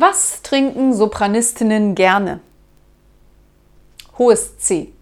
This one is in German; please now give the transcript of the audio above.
Was trinken Sopranistinnen gerne? Hohes C.